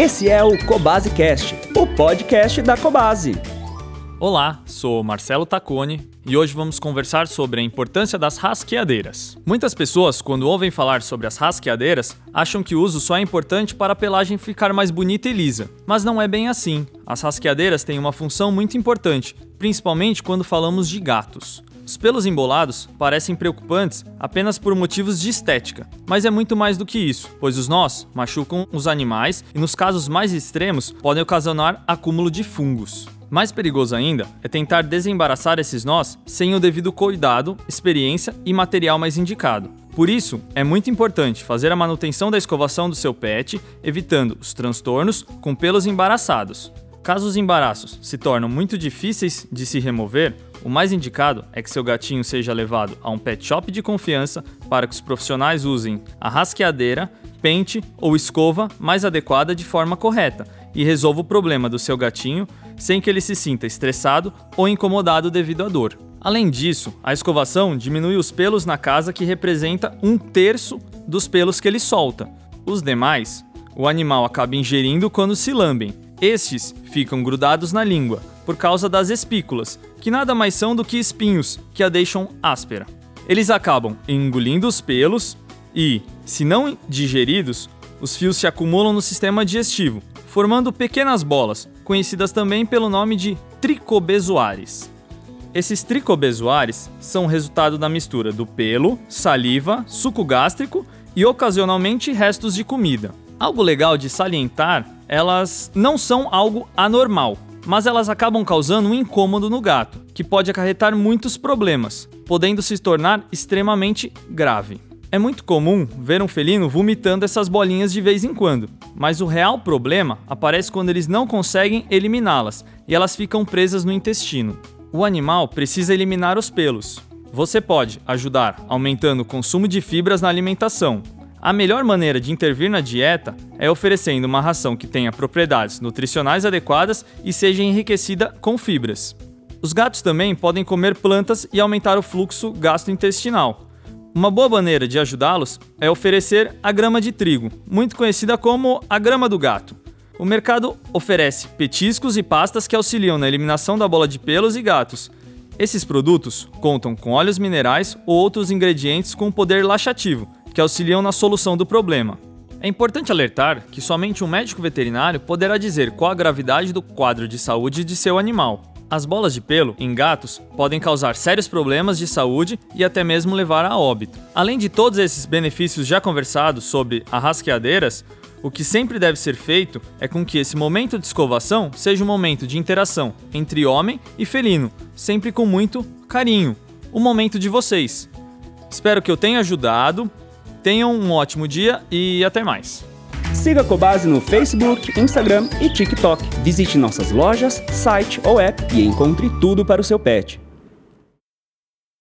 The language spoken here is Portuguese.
Esse é o Cobase Cast, o podcast da Cobase. Olá, sou Marcelo Tacone e hoje vamos conversar sobre a importância das rasqueadeiras. Muitas pessoas, quando ouvem falar sobre as rasqueadeiras, acham que o uso só é importante para a pelagem ficar mais bonita e lisa, mas não é bem assim. As rasqueadeiras têm uma função muito importante, principalmente quando falamos de gatos. Os pelos embolados parecem preocupantes apenas por motivos de estética, mas é muito mais do que isso, pois os nós machucam os animais e, nos casos mais extremos, podem ocasionar acúmulo de fungos. Mais perigoso ainda é tentar desembaraçar esses nós sem o devido cuidado, experiência e material mais indicado. Por isso, é muito importante fazer a manutenção da escovação do seu pet, evitando os transtornos com pelos embaraçados. Caso os embaraços se tornam muito difíceis de se remover, o mais indicado é que seu gatinho seja levado a um pet shop de confiança para que os profissionais usem a rasqueadeira, pente ou escova mais adequada de forma correta e resolva o problema do seu gatinho sem que ele se sinta estressado ou incomodado devido à dor. Além disso, a escovação diminui os pelos na casa que representa um terço dos pelos que ele solta. Os demais, o animal acaba ingerindo quando se lambem. Estes ficam grudados na língua, por causa das espículas, que nada mais são do que espinhos que a deixam áspera. Eles acabam engolindo os pelos e, se não digeridos, os fios se acumulam no sistema digestivo, formando pequenas bolas, conhecidas também pelo nome de tricobezoares. Esses tricobezoares são resultado da mistura do pelo, saliva, suco gástrico e ocasionalmente restos de comida. Algo legal de salientar, elas não são algo anormal, mas elas acabam causando um incômodo no gato, que pode acarretar muitos problemas, podendo se tornar extremamente grave. É muito comum ver um felino vomitando essas bolinhas de vez em quando, mas o real problema aparece quando eles não conseguem eliminá-las e elas ficam presas no intestino. O animal precisa eliminar os pelos. Você pode ajudar aumentando o consumo de fibras na alimentação, a melhor maneira de intervir na dieta é oferecendo uma ração que tenha propriedades nutricionais adequadas e seja enriquecida com fibras. Os gatos também podem comer plantas e aumentar o fluxo gastrointestinal. Uma boa maneira de ajudá-los é oferecer a grama de trigo, muito conhecida como a grama do gato. O mercado oferece petiscos e pastas que auxiliam na eliminação da bola de pelos e gatos. Esses produtos contam com óleos minerais ou outros ingredientes com poder laxativo, que auxiliam na solução do problema. É importante alertar que somente um médico veterinário poderá dizer qual a gravidade do quadro de saúde de seu animal. As bolas de pelo em gatos podem causar sérios problemas de saúde e até mesmo levar a óbito. Além de todos esses benefícios já conversados sobre arrasqueadeiras, o que sempre deve ser feito é com que esse momento de escovação seja um momento de interação entre homem e felino, sempre com muito carinho. O momento de vocês. Espero que eu tenha ajudado. Tenham um ótimo dia e até mais. Siga a Cobase no Facebook, Instagram e TikTok. Visite nossas lojas, site ou app e encontre tudo para o seu pet.